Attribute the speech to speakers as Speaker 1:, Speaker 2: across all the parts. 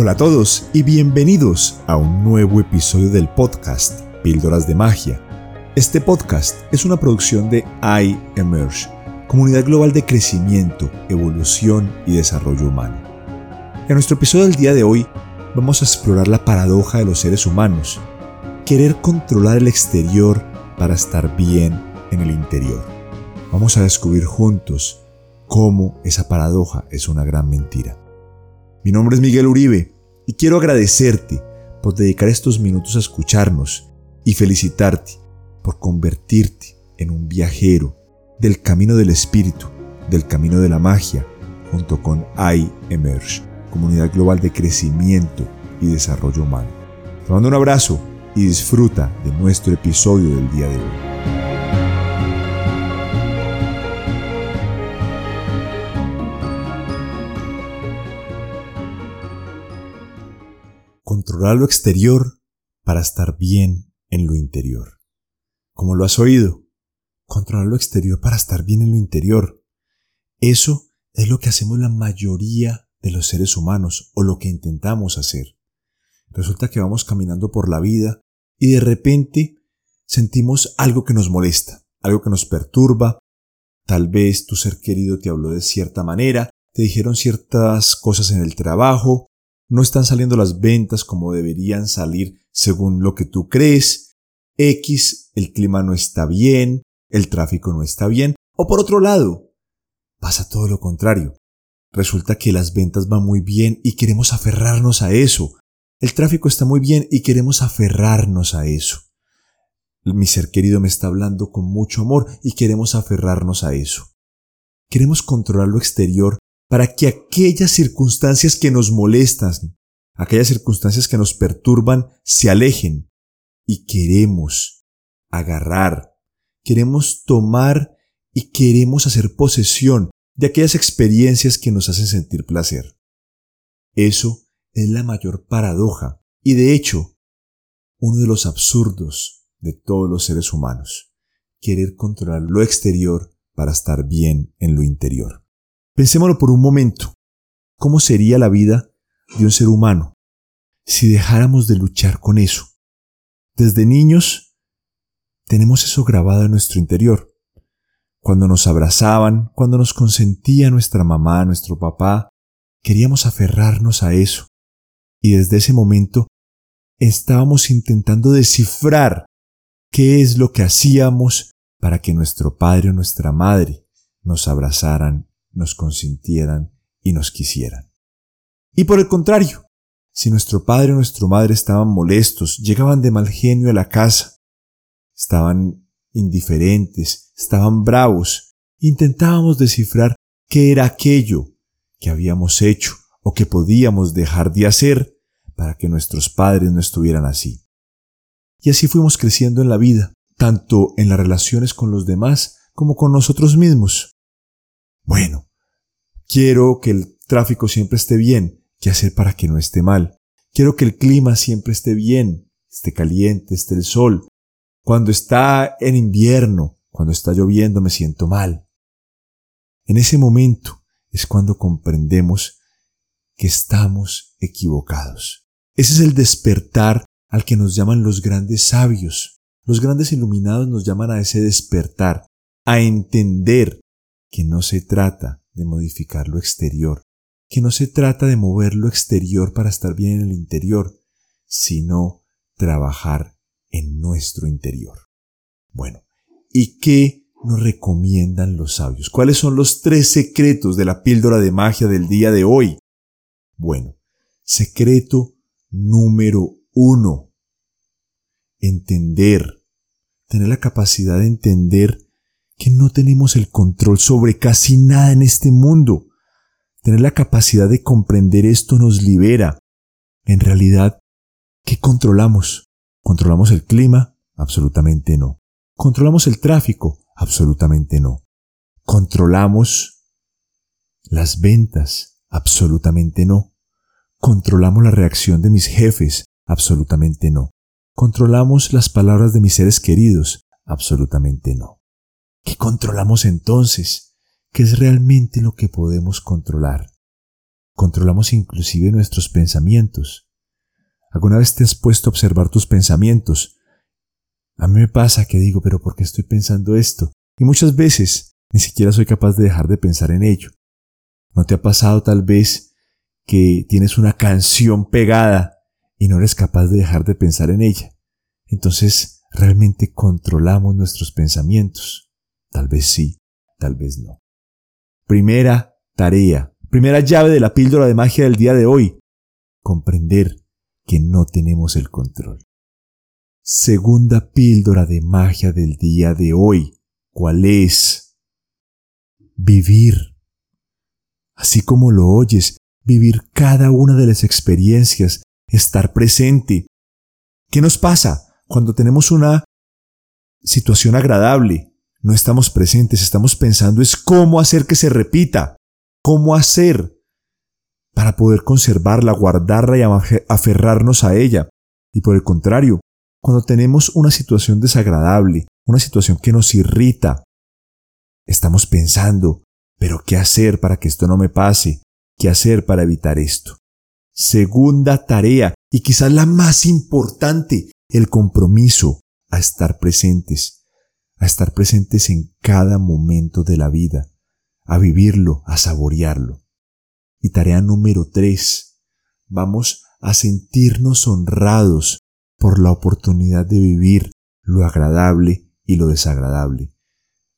Speaker 1: Hola a todos y bienvenidos a un nuevo episodio del podcast Píldoras de Magia. Este podcast es una producción de iEmerge, comunidad global de crecimiento, evolución y desarrollo humano. En nuestro episodio del día de hoy vamos a explorar la paradoja de los seres humanos, querer controlar el exterior para estar bien en el interior. Vamos a descubrir juntos cómo esa paradoja es una gran mentira. Mi nombre es Miguel Uribe y quiero agradecerte por dedicar estos minutos a escucharnos y felicitarte por convertirte en un viajero del camino del espíritu, del camino de la magia, junto con iEmerge, comunidad global de crecimiento y desarrollo humano. Te mando un abrazo y disfruta de nuestro episodio del día de hoy. Controlar lo exterior para estar bien en lo interior. Como lo has oído, controlar lo exterior para estar bien en lo interior. Eso es lo que hacemos la mayoría de los seres humanos o lo que intentamos hacer. Resulta que vamos caminando por la vida y de repente sentimos algo que nos molesta, algo que nos perturba. Tal vez tu ser querido te habló de cierta manera, te dijeron ciertas cosas en el trabajo, no están saliendo las ventas como deberían salir según lo que tú crees, X, el clima no está bien, el tráfico no está bien, o por otro lado, pasa todo lo contrario. Resulta que las ventas van muy bien y queremos aferrarnos a eso. El tráfico está muy bien y queremos aferrarnos a eso. Mi ser querido me está hablando con mucho amor y queremos aferrarnos a eso. Queremos controlar lo exterior para que aquellas circunstancias que nos molestan, aquellas circunstancias que nos perturban, se alejen. Y queremos agarrar, queremos tomar y queremos hacer posesión de aquellas experiencias que nos hacen sentir placer. Eso es la mayor paradoja y de hecho uno de los absurdos de todos los seres humanos, querer controlar lo exterior para estar bien en lo interior. Pensémoslo por un momento. ¿Cómo sería la vida de un ser humano si dejáramos de luchar con eso? Desde niños tenemos eso grabado en nuestro interior. Cuando nos abrazaban, cuando nos consentía nuestra mamá, nuestro papá, queríamos aferrarnos a eso. Y desde ese momento estábamos intentando descifrar qué es lo que hacíamos para que nuestro padre o nuestra madre nos abrazaran nos consintieran y nos quisieran. Y por el contrario, si nuestro padre o nuestra madre estaban molestos, llegaban de mal genio a la casa, estaban indiferentes, estaban bravos, intentábamos descifrar qué era aquello que habíamos hecho o que podíamos dejar de hacer para que nuestros padres no estuvieran así. Y así fuimos creciendo en la vida, tanto en las relaciones con los demás como con nosotros mismos. Bueno, Quiero que el tráfico siempre esté bien. ¿Qué hacer para que no esté mal? Quiero que el clima siempre esté bien, esté caliente, esté el sol. Cuando está en invierno, cuando está lloviendo, me siento mal. En ese momento es cuando comprendemos que estamos equivocados. Ese es el despertar al que nos llaman los grandes sabios. Los grandes iluminados nos llaman a ese despertar, a entender que no se trata de modificar lo exterior, que no se trata de mover lo exterior para estar bien en el interior, sino trabajar en nuestro interior. Bueno, ¿y qué nos recomiendan los sabios? ¿Cuáles son los tres secretos de la píldora de magia del día de hoy? Bueno, secreto número uno. Entender. Tener la capacidad de entender que no tenemos el control sobre casi nada en este mundo. Tener la capacidad de comprender esto nos libera. En realidad, ¿qué controlamos? ¿Controlamos el clima? Absolutamente no. ¿Controlamos el tráfico? Absolutamente no. ¿Controlamos las ventas? Absolutamente no. ¿Controlamos la reacción de mis jefes? Absolutamente no. ¿Controlamos las palabras de mis seres queridos? Absolutamente no. ¿Qué controlamos entonces? ¿Qué es realmente lo que podemos controlar? controlamos inclusive nuestros pensamientos. ¿Alguna vez te has puesto a observar tus pensamientos? A mí me pasa que digo, pero ¿por qué estoy pensando esto? Y muchas veces ni siquiera soy capaz de dejar de pensar en ello. ¿No te ha pasado tal vez que tienes una canción pegada y no eres capaz de dejar de pensar en ella? Entonces, ¿realmente controlamos nuestros pensamientos? Tal vez sí, tal vez no. Primera tarea, primera llave de la píldora de magia del día de hoy, comprender que no tenemos el control. Segunda píldora de magia del día de hoy, ¿cuál es? Vivir. Así como lo oyes, vivir cada una de las experiencias, estar presente. ¿Qué nos pasa cuando tenemos una situación agradable? No estamos presentes, estamos pensando es cómo hacer que se repita, cómo hacer para poder conservarla, guardarla y aferrarnos a ella. Y por el contrario, cuando tenemos una situación desagradable, una situación que nos irrita, estamos pensando, pero ¿qué hacer para que esto no me pase? ¿Qué hacer para evitar esto? Segunda tarea, y quizás la más importante, el compromiso a estar presentes, a estar presentes en cada momento de la vida, a vivirlo, a saborearlo. Y tarea número tres, vamos a sentirnos honrados por la oportunidad de vivir lo agradable y lo desagradable.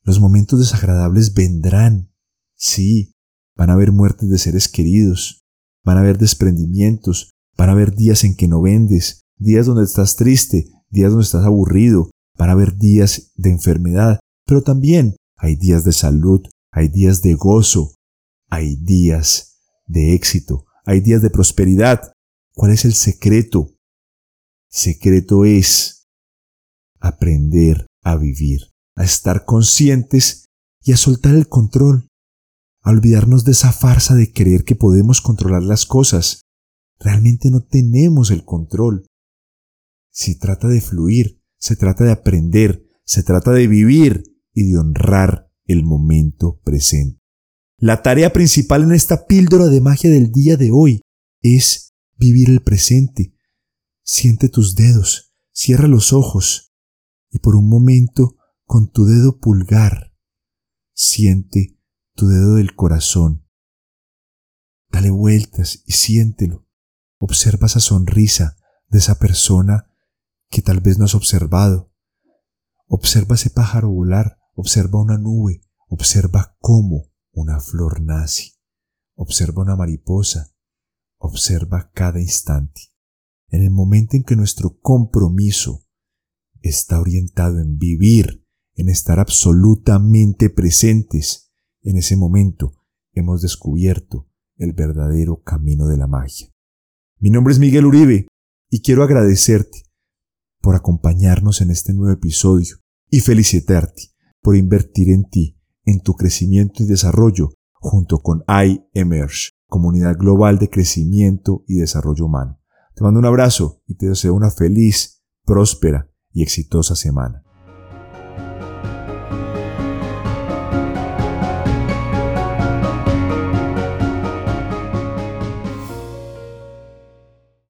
Speaker 1: Los momentos desagradables vendrán, sí, van a haber muertes de seres queridos, van a haber desprendimientos, van a haber días en que no vendes, días donde estás triste, días donde estás aburrido, van a haber días de enfermedad, pero también hay días de salud, hay días de gozo, hay días de éxito, hay días de prosperidad. ¿Cuál es el secreto? secreto es aprender a vivir, a estar conscientes y a soltar el control, a olvidarnos de esa farsa de creer que podemos controlar las cosas. Realmente no tenemos el control. Se trata de fluir, se trata de aprender, se trata de vivir y de honrar el momento presente. La tarea principal en esta píldora de magia del día de hoy es vivir el presente, Siente tus dedos, cierra los ojos y por un momento con tu dedo pulgar siente tu dedo del corazón. Dale vueltas y siéntelo. Observa esa sonrisa de esa persona que tal vez no has observado. Observa ese pájaro volar, observa una nube, observa cómo una flor nace, observa una mariposa, observa cada instante en el momento en que nuestro compromiso está orientado en vivir, en estar absolutamente presentes, en ese momento hemos descubierto el verdadero camino de la magia. Mi nombre es Miguel Uribe y quiero agradecerte por acompañarnos en este nuevo episodio y felicitarte por invertir en ti, en tu crecimiento y desarrollo junto con iEmerge, comunidad global de crecimiento y desarrollo humano. Te mando un abrazo y te deseo una feliz, próspera y exitosa semana.